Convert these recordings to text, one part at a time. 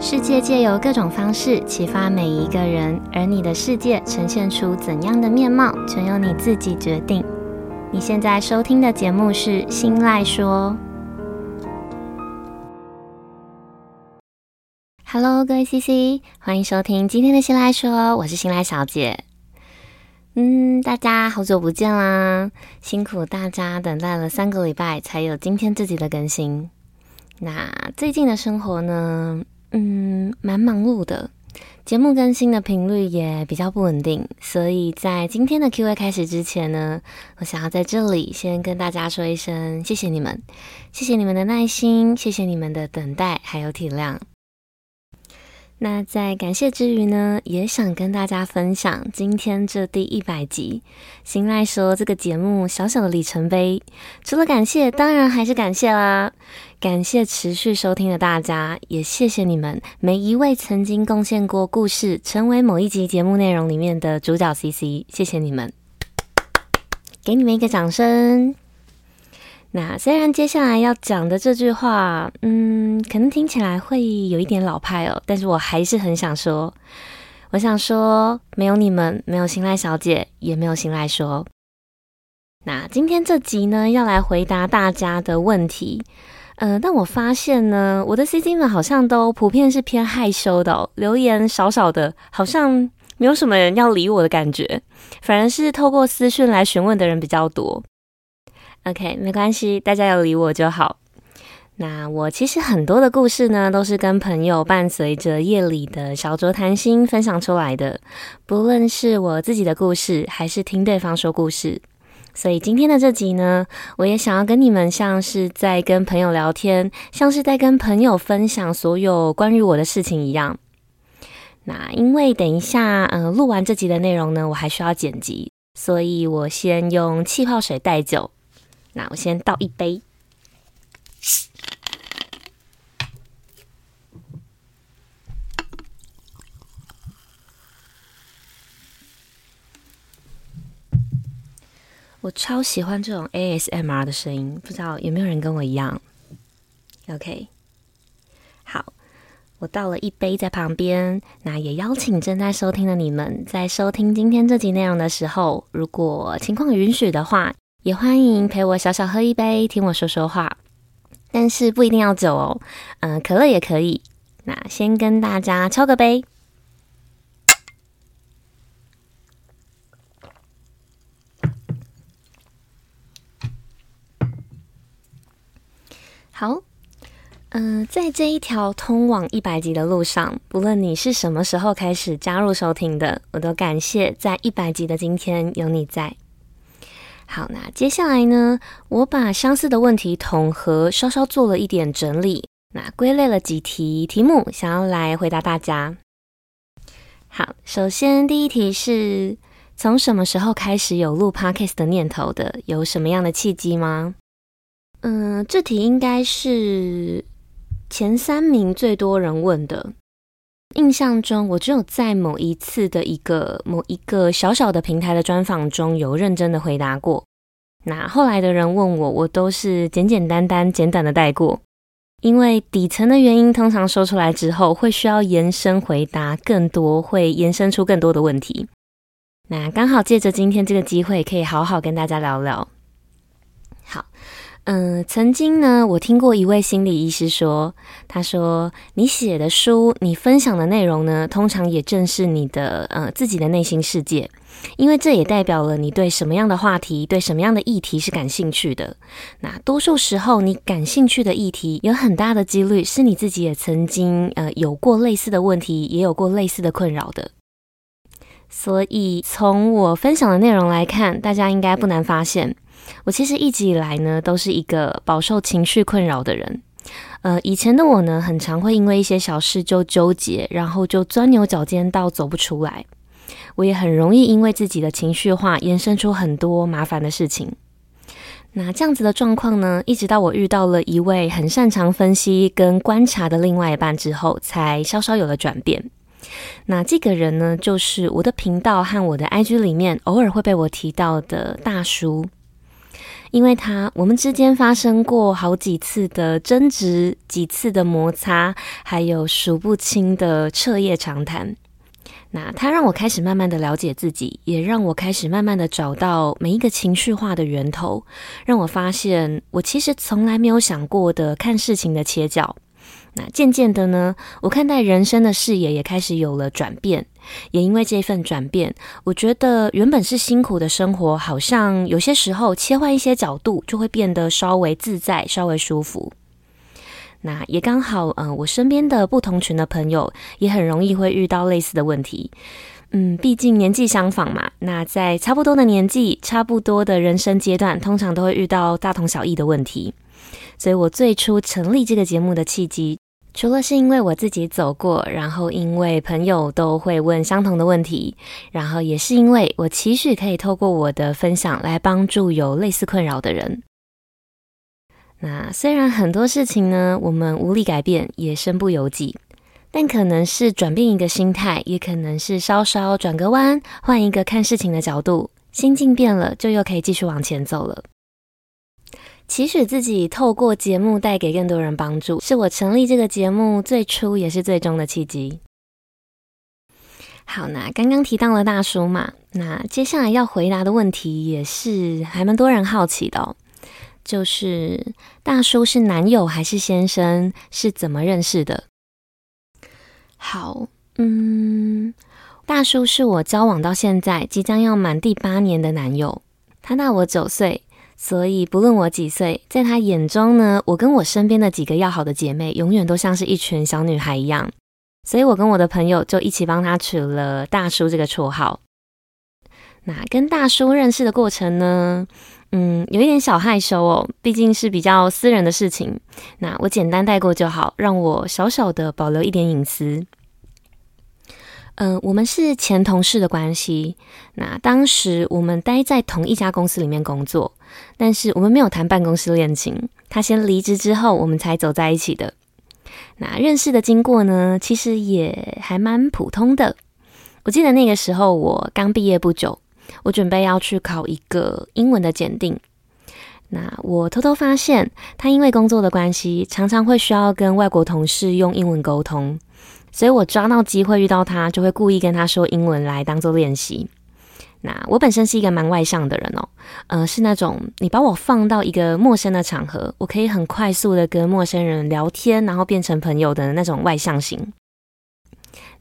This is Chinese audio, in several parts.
世界借由各种方式启发每一个人，而你的世界呈现出怎样的面貌，全由你自己决定。你现在收听的节目是《新赖说》。Hello，各位 CC，欢迎收听今天的《新赖说》，我是新赖小姐。嗯，大家好久不见啦，辛苦大家等待了三个礼拜才有今天这集的更新。那最近的生活呢？嗯，蛮忙碌的，节目更新的频率也比较不稳定，所以在今天的 Q&A 开始之前呢，我想要在这里先跟大家说一声谢谢你们，谢谢你们的耐心，谢谢你们的等待还有体谅。那在感谢之余呢，也想跟大家分享今天这第一百集《新赖说》这个节目小小的里程碑。除了感谢，当然还是感谢啦！感谢持续收听的大家，也谢谢你们每一位曾经贡献过故事，成为某一集节目内容里面的主角 CC，谢谢你们，给你们一个掌声。那虽然接下来要讲的这句话，嗯，可能听起来会有一点老派哦，但是我还是很想说，我想说，没有你们，没有新赖小姐，也没有新赖说。那今天这集呢，要来回答大家的问题，呃，但我发现呢，我的 CC 们好像都普遍是偏害羞的哦，留言少少的，好像没有什么人要理我的感觉，反而是透过私讯来询问的人比较多。OK，没关系，大家有理我就好。那我其实很多的故事呢，都是跟朋友伴随着夜里的小酌谈心分享出来的。不论是我自己的故事，还是听对方说故事，所以今天的这集呢，我也想要跟你们像是在跟朋友聊天，像是在跟朋友分享所有关于我的事情一样。那因为等一下，呃，录完这集的内容呢，我还需要剪辑，所以我先用气泡水代酒。那我先倒一杯。我超喜欢这种 ASMR 的声音，不知道有没有人跟我一样？OK，好，我倒了一杯在旁边。那也邀请正在收听的你们，在收听今天这集内容的时候，如果情况允许的话。也欢迎陪我小小喝一杯，听我说说话，但是不一定要酒哦，嗯、可乐也可以。那先跟大家敲个杯。好，嗯、在这一条通往一百集的路上，不论你是什么时候开始加入收听的，我都感谢在一百集的今天有你在。好，那接下来呢，我把相似的问题统合，稍稍做了一点整理，那归类了几题题目，想要来回答大家。好，首先第一题是从什么时候开始有录 Podcast 的念头的？有什么样的契机吗？嗯，这题应该是前三名最多人问的。印象中，我只有在某一次的一个某一个小小的平台的专访中有认真的回答过。那后来的人问我，我都是简简单单、简短的带过，因为底层的原因通常说出来之后，会需要延伸回答更多，会延伸出更多的问题。那刚好借着今天这个机会，可以好好跟大家聊聊。好。嗯，曾经呢，我听过一位心理医师说，他说，你写的书，你分享的内容呢，通常也正是你的呃自己的内心世界，因为这也代表了你对什么样的话题，对什么样的议题是感兴趣的。那多数时候，你感兴趣的议题，有很大的几率是你自己也曾经呃有过类似的问题，也有过类似的困扰的。所以从我分享的内容来看，大家应该不难发现。我其实一直以来呢，都是一个饱受情绪困扰的人。呃，以前的我呢，很常会因为一些小事就纠结，然后就钻牛角尖到走不出来。我也很容易因为自己的情绪化，延伸出很多麻烦的事情。那这样子的状况呢，一直到我遇到了一位很擅长分析跟观察的另外一半之后，才稍稍有了转变。那这个人呢，就是我的频道和我的 IG 里面偶尔会被我提到的大叔。因为他我们之间发生过好几次的争执，几次的摩擦，还有数不清的彻夜长谈。那他让我开始慢慢的了解自己，也让我开始慢慢的找到每一个情绪化的源头，让我发现我其实从来没有想过的看事情的切角。那渐渐的呢，我看待人生的视野也开始有了转变，也因为这份转变，我觉得原本是辛苦的生活，好像有些时候切换一些角度，就会变得稍微自在，稍微舒服。那也刚好，嗯、我身边的不同群的朋友也很容易会遇到类似的问题。嗯，毕竟年纪相仿嘛，那在差不多的年纪、差不多的人生阶段，通常都会遇到大同小异的问题。所以我最初成立这个节目的契机，除了是因为我自己走过，然后因为朋友都会问相同的问题，然后也是因为我期许可以透过我的分享来帮助有类似困扰的人。那虽然很多事情呢，我们无力改变，也身不由己，但可能是转变一个心态，也可能是稍稍转个弯，换一个看事情的角度，心境变了，就又可以继续往前走了。期许自己透过节目带给更多人帮助，是我成立这个节目最初也是最终的契机。好，那刚刚提到了大叔嘛，那接下来要回答的问题也是还蛮多人好奇的哦。就是大叔是男友还是先生？是怎么认识的？好，嗯，大叔是我交往到现在即将要满第八年的男友，他大我九岁，所以不论我几岁，在他眼中呢，我跟我身边的几个要好的姐妹，永远都像是一群小女孩一样，所以我跟我的朋友就一起帮他取了大叔这个绰号。那跟大叔认识的过程呢？嗯，有一点小害羞哦，毕竟是比较私人的事情。那我简单带过就好，让我小小的保留一点隐私。嗯、我们是前同事的关系。那当时我们待在同一家公司里面工作，但是我们没有谈办公室恋情。他先离职之后，我们才走在一起的。那认识的经过呢，其实也还蛮普通的。我记得那个时候我刚毕业不久。我准备要去考一个英文的检定，那我偷偷发现，他因为工作的关系，常常会需要跟外国同事用英文沟通，所以我抓到机会遇到他，就会故意跟他说英文来当做练习。那我本身是一个蛮外向的人哦，呃，是那种你把我放到一个陌生的场合，我可以很快速的跟陌生人聊天，然后变成朋友的那种外向型。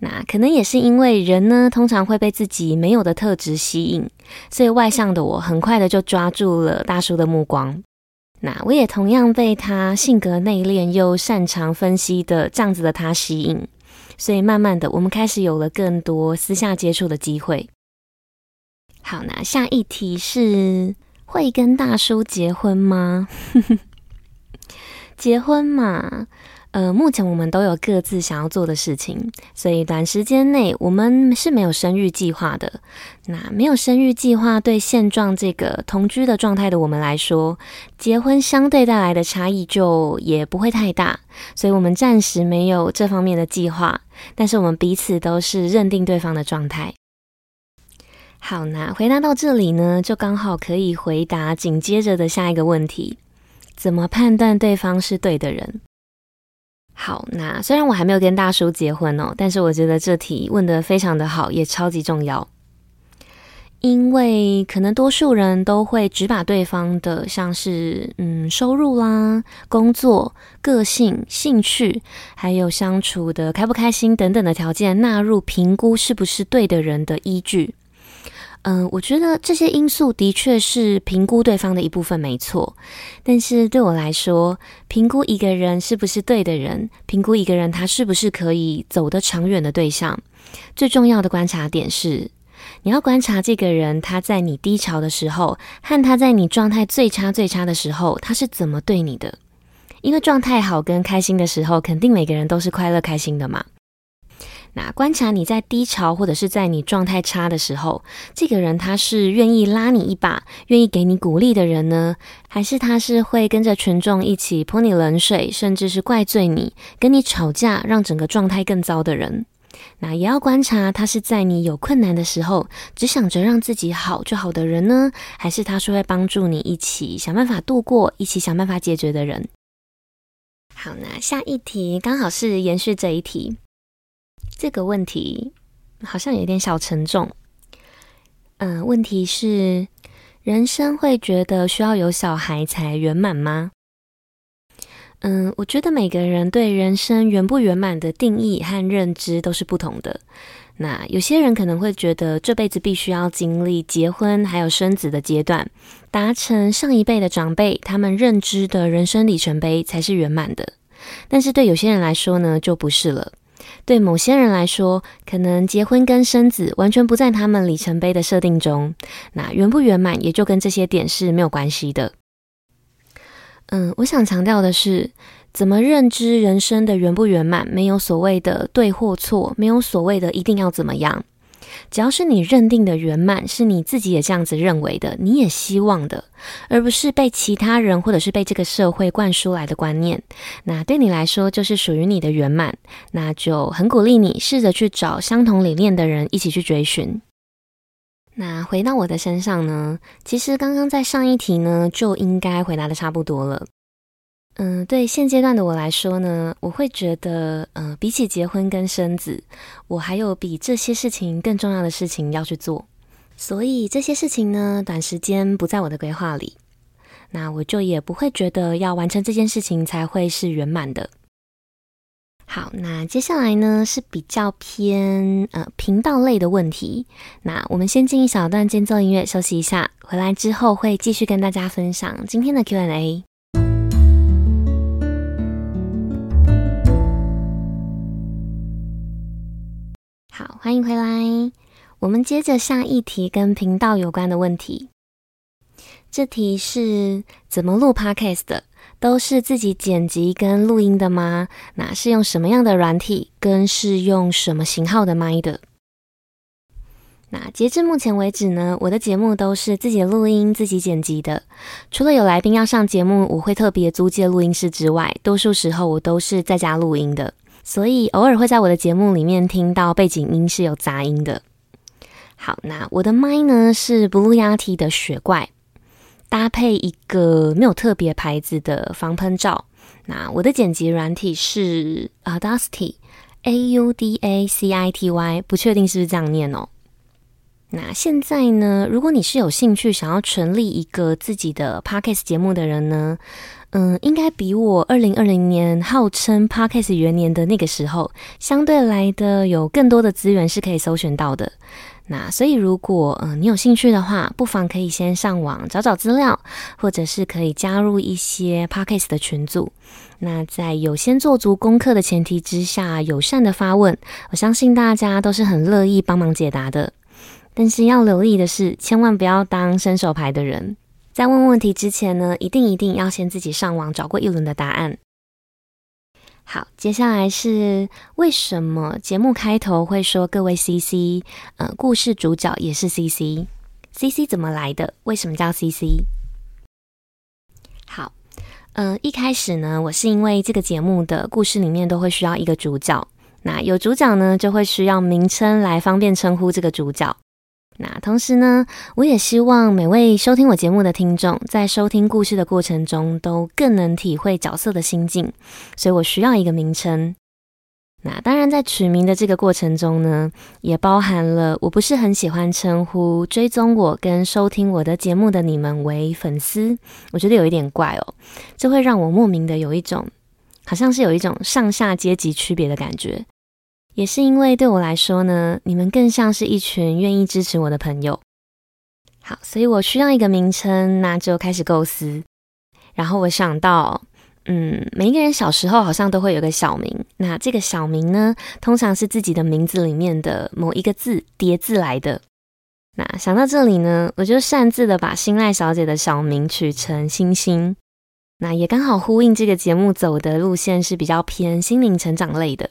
那可能也是因为人呢，通常会被自己没有的特质吸引，所以外向的我很快的就抓住了大叔的目光。那我也同样被他性格内敛又擅长分析的这样子的他吸引，所以慢慢的我们开始有了更多私下接触的机会。好，那下一题是会跟大叔结婚吗？结婚嘛。呃，目前我们都有各自想要做的事情，所以短时间内我们是没有生育计划的。那没有生育计划，对现状这个同居的状态的我们来说，结婚相对带来的差异就也不会太大，所以我们暂时没有这方面的计划。但是我们彼此都是认定对方的状态。好，那回答到这里呢，就刚好可以回答紧接着的下一个问题：怎么判断对方是对的人？好，那虽然我还没有跟大叔结婚哦，但是我觉得这题问的非常的好，也超级重要。因为可能多数人都会只把对方的像是嗯收入啦、工作、个性、兴趣，还有相处的开不开心等等的条件纳入评估是不是对的人的依据。嗯，我觉得这些因素的确是评估对方的一部分，没错。但是对我来说，评估一个人是不是对的人，评估一个人他是不是可以走得长远的对象，最重要的观察点是，你要观察这个人他在你低潮的时候，和他在你状态最差最差的时候，他是怎么对你的。因为状态好跟开心的时候，肯定每个人都是快乐开心的嘛。那观察你在低潮或者是在你状态差的时候，这个人他是愿意拉你一把、愿意给你鼓励的人呢，还是他是会跟着群众一起泼你冷水，甚至是怪罪你、跟你吵架，让整个状态更糟的人？那也要观察他是在你有困难的时候，只想着让自己好就好的人呢，还是他是会帮助你一起想办法度过、一起想办法解决的人。好，那下一题刚好是延续这一题。这个问题好像有点小沉重。嗯、问题是：人生会觉得需要有小孩才圆满吗？嗯，我觉得每个人对人生圆不圆满的定义和认知都是不同的。那有些人可能会觉得这辈子必须要经历结婚还有生子的阶段，达成上一辈的长辈他们认知的人生里程碑才是圆满的。但是对有些人来说呢，就不是了。对某些人来说，可能结婚跟生子完全不在他们里程碑的设定中。那圆不圆满也就跟这些点是没有关系的。嗯，我想强调的是，怎么认知人生的圆不圆满，没有所谓的对或错，没有所谓的一定要怎么样。只要是你认定的圆满，是你自己也这样子认为的，你也希望的，而不是被其他人或者是被这个社会灌输来的观念，那对你来说就是属于你的圆满。那就很鼓励你试着去找相同理念的人一起去追寻。那回到我的身上呢，其实刚刚在上一题呢就应该回答的差不多了。嗯，对现阶段的我来说呢，我会觉得，呃，比起结婚跟生子，我还有比这些事情更重要的事情要去做，所以这些事情呢，短时间不在我的规划里，那我就也不会觉得要完成这件事情才会是圆满的。好，那接下来呢是比较偏呃频道类的问题。那我们先进一小段间奏音乐休息一下，回来之后会继续跟大家分享今天的 Q&A。好，欢迎回来。我们接着下一题跟频道有关的问题。这题是怎么录 Podcast 的？都是自己剪辑跟录音的吗？那是用什么样的软体？跟是用什么型号的麦的？那截至目前为止呢，我的节目都是自己录音、自己剪辑的。除了有来宾要上节目，我会特别租借录音室之外，多数时候我都是在家录音的。所以偶尔会在我的节目里面听到背景音是有杂音的。好，那我的麦呢是 Blue Yeti 的雪怪。搭配一个没有特别牌子的防喷罩。那我的剪辑软体是 Audacity，A U D A C I T Y，不确定是不是这样念哦。那现在呢，如果你是有兴趣想要成立一个自己的 Podcast 节目的人呢，嗯，应该比我二零二零年号称 Podcast 元年的那个时候，相对来的有更多的资源是可以搜寻到的。那所以，如果嗯、你有兴趣的话，不妨可以先上网找找资料，或者是可以加入一些 Podcast 的群组。那在有先做足功课的前提之下，友善的发问，我相信大家都是很乐意帮忙解答的。但是要留意的是，千万不要当伸手牌的人，在问问题之前呢，一定一定要先自己上网找过一轮的答案。好，接下来是为什么节目开头会说各位 CC，呃，故事主角也是 CC，CC 怎么来的？为什么叫 CC？好，呃，一开始呢，我是因为这个节目的故事里面都会需要一个主角，那有主角呢，就会需要名称来方便称呼这个主角。那同时呢，我也希望每位收听我节目的听众，在收听故事的过程中，都更能体会角色的心境，所以我需要一个名称。那当然，在取名的这个过程中呢，也包含了我不是很喜欢称呼追踪我跟收听我的节目的你们为粉丝，我觉得有一点怪哦，这会让我莫名的有一种，好像是有一种上下阶级区别的感觉。也是因为对我来说呢，你们更像是一群愿意支持我的朋友。好，所以我需要一个名称，那就开始构思。然后我想到，嗯，每一个人小时候好像都会有个小名，那这个小名呢，通常是自己的名字里面的某一个字叠字来的。那想到这里呢，我就擅自的把新赖小姐的小名取成星星，那也刚好呼应这个节目走的路线是比较偏心灵成长类的。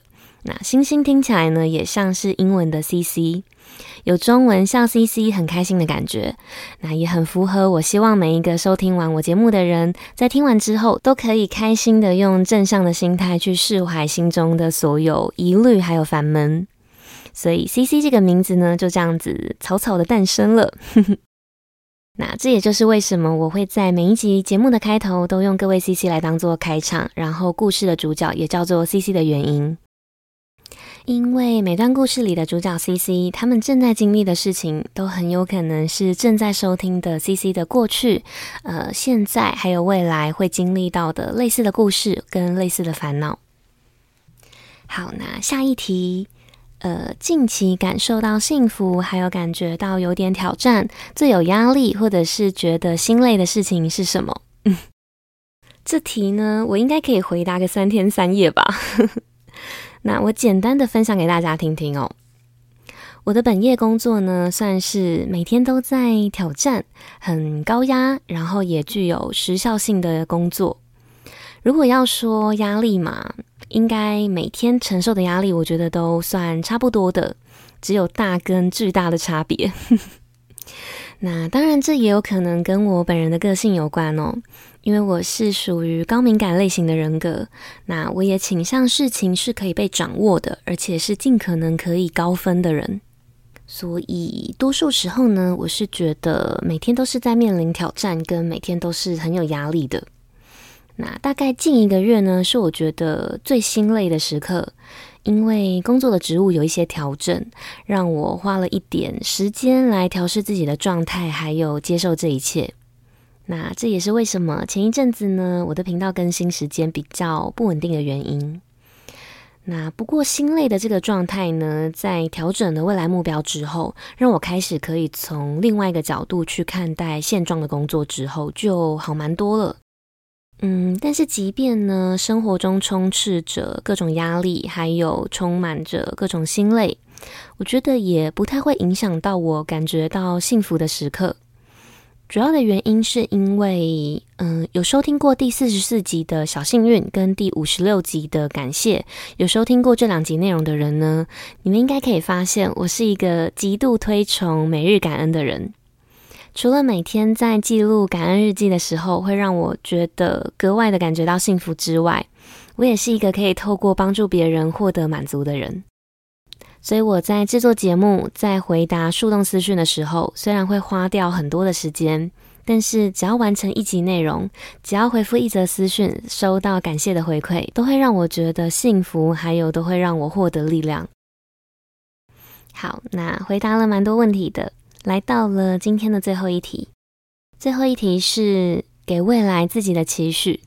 那星星听起来呢，也像是英文的 CC，有中文笑 CC 很开心的感觉。那也很符合我希望每一个收听完我节目的人，在听完之后都可以开心的用正向的心态去释怀心中的所有疑虑还有烦闷。所以 CC 这个名字呢，就这样子草草的诞生了。那这也就是为什么我会在每一集节目的开头都用各位 CC 来当做开场，然后故事的主角也叫做 CC 的原因。因为每段故事里的主角 CC，他们正在经历的事情，都很有可能是正在收听的 CC 的过去、呃现在还有未来会经历到的类似的故事跟类似的烦恼。好，那下一题，呃，近期感受到幸福，还有感觉到有点挑战，最有压力或者是觉得心累的事情是什么？嗯，这题呢，我应该可以回答个三天三夜吧。那我简单的分享给大家听听哦。我的本业工作呢，算是每天都在挑战，很高压，然后也具有时效性的工作。如果要说压力嘛，应该每天承受的压力，我觉得都算差不多的，只有大跟巨大的差别。那当然，这也有可能跟我本人的个性有关哦。因为我是属于高敏感类型的人格，那我也倾向事情是可以被掌握的，而且是尽可能可以高分的人。所以多数时候呢，我是觉得每天都是在面临挑战，跟每天都是很有压力的。那大概近一个月呢，是我觉得最心累的时刻，因为工作的职务有一些调整，让我花了一点时间来调试自己的状态，还有接受这一切。那这也是为什么前一阵子呢，我的频道更新时间比较不稳定的原因。那不过心累的这个状态呢，在调整了未来目标之后，让我开始可以从另外一个角度去看待现状的工作之后，就好蛮多了。嗯，但是即便呢，生活中充斥着各种压力，还有充满着各种心累，我觉得也不太会影响到我感觉到幸福的时刻。主要的原因是因为，嗯，有收听过第四十四集的小幸运跟第五十六集的感谢，有收听过这两集内容的人呢，你们应该可以发现，我是一个极度推崇每日感恩的人。除了每天在记录感恩日记的时候会让我觉得格外的感觉到幸福之外，我也是一个可以透过帮助别人获得满足的人。所以我在制作节目、在回答树洞私讯的时候，虽然会花掉很多的时间，但是只要完成一集内容，只要回复一则私讯，收到感谢的回馈，都会让我觉得幸福，还有都会让我获得力量。好，那回答了蛮多问题的，来到了今天的最后一题。最后一题是给未来自己的期许。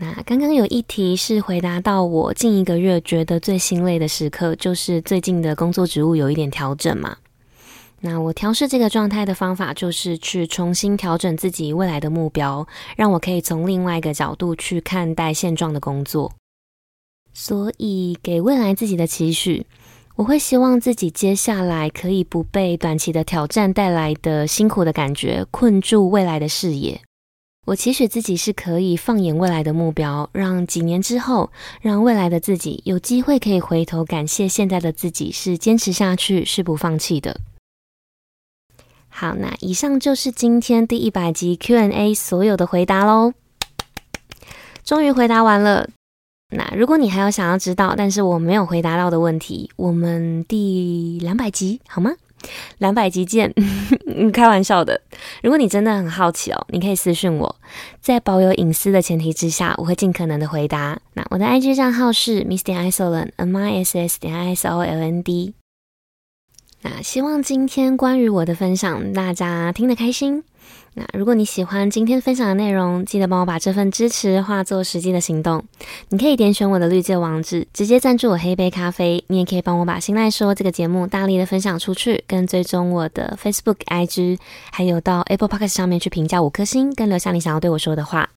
那刚刚有一题是回答到我近一个月觉得最心累的时刻，就是最近的工作职务有一点调整嘛。那我调试这个状态的方法，就是去重新调整自己未来的目标，让我可以从另外一个角度去看待现状的工作。所以给未来自己的期许，我会希望自己接下来可以不被短期的挑战带来的辛苦的感觉困住未来的视野。我期许自己是可以放眼未来的目标，让几年之后，让未来的自己有机会可以回头感谢现在的自己是坚持下去，是不放弃的。好，那以上就是今天第一百集 Q&A 所有的回答喽，终于回答完了。那如果你还有想要知道，但是我没有回答到的问题，我们第两百集好吗？两百集见，开玩笑的。如果你真的很好奇哦，你可以私讯我，在保有隐私的前提之下，我会尽可能的回答。那我的 IG 账号是 miss 点 isoland，m i s s 点 i s o l n d。那希望今天关于我的分享，大家听得开心。那如果你喜欢今天分享的内容，记得帮我把这份支持化作实际的行动。你可以点选我的绿界网址，直接赞助我喝一杯咖啡。你也可以帮我把心赖说这个节目大力的分享出去，跟追踪我的 Facebook、IG，还有到 Apple Podcast 上面去评价五颗星，跟留下你想要对我说的话。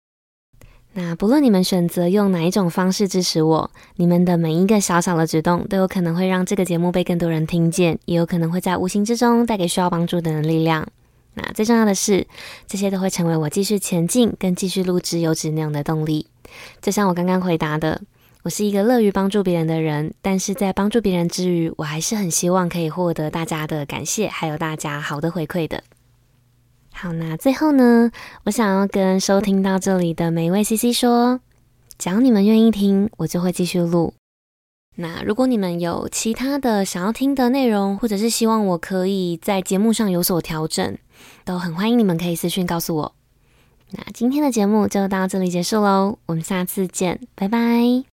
那不论你们选择用哪一种方式支持我，你们的每一个小小的举动，都有可能会让这个节目被更多人听见，也有可能会在无形之中带给需要帮助的人力量。那最重要的是，这些都会成为我继续前进跟继续录制优质内容的动力。就像我刚刚回答的，我是一个乐于帮助别人的人，但是在帮助别人之余，我还是很希望可以获得大家的感谢，还有大家好的回馈的。好，那最后呢，我想要跟收听到这里的每一位 CC 说，只要你们愿意听，我就会继续录。那如果你们有其他的想要听的内容，或者是希望我可以在节目上有所调整，都很欢迎你们可以私讯告诉我。那今天的节目就到这里结束喽，我们下次见，拜拜。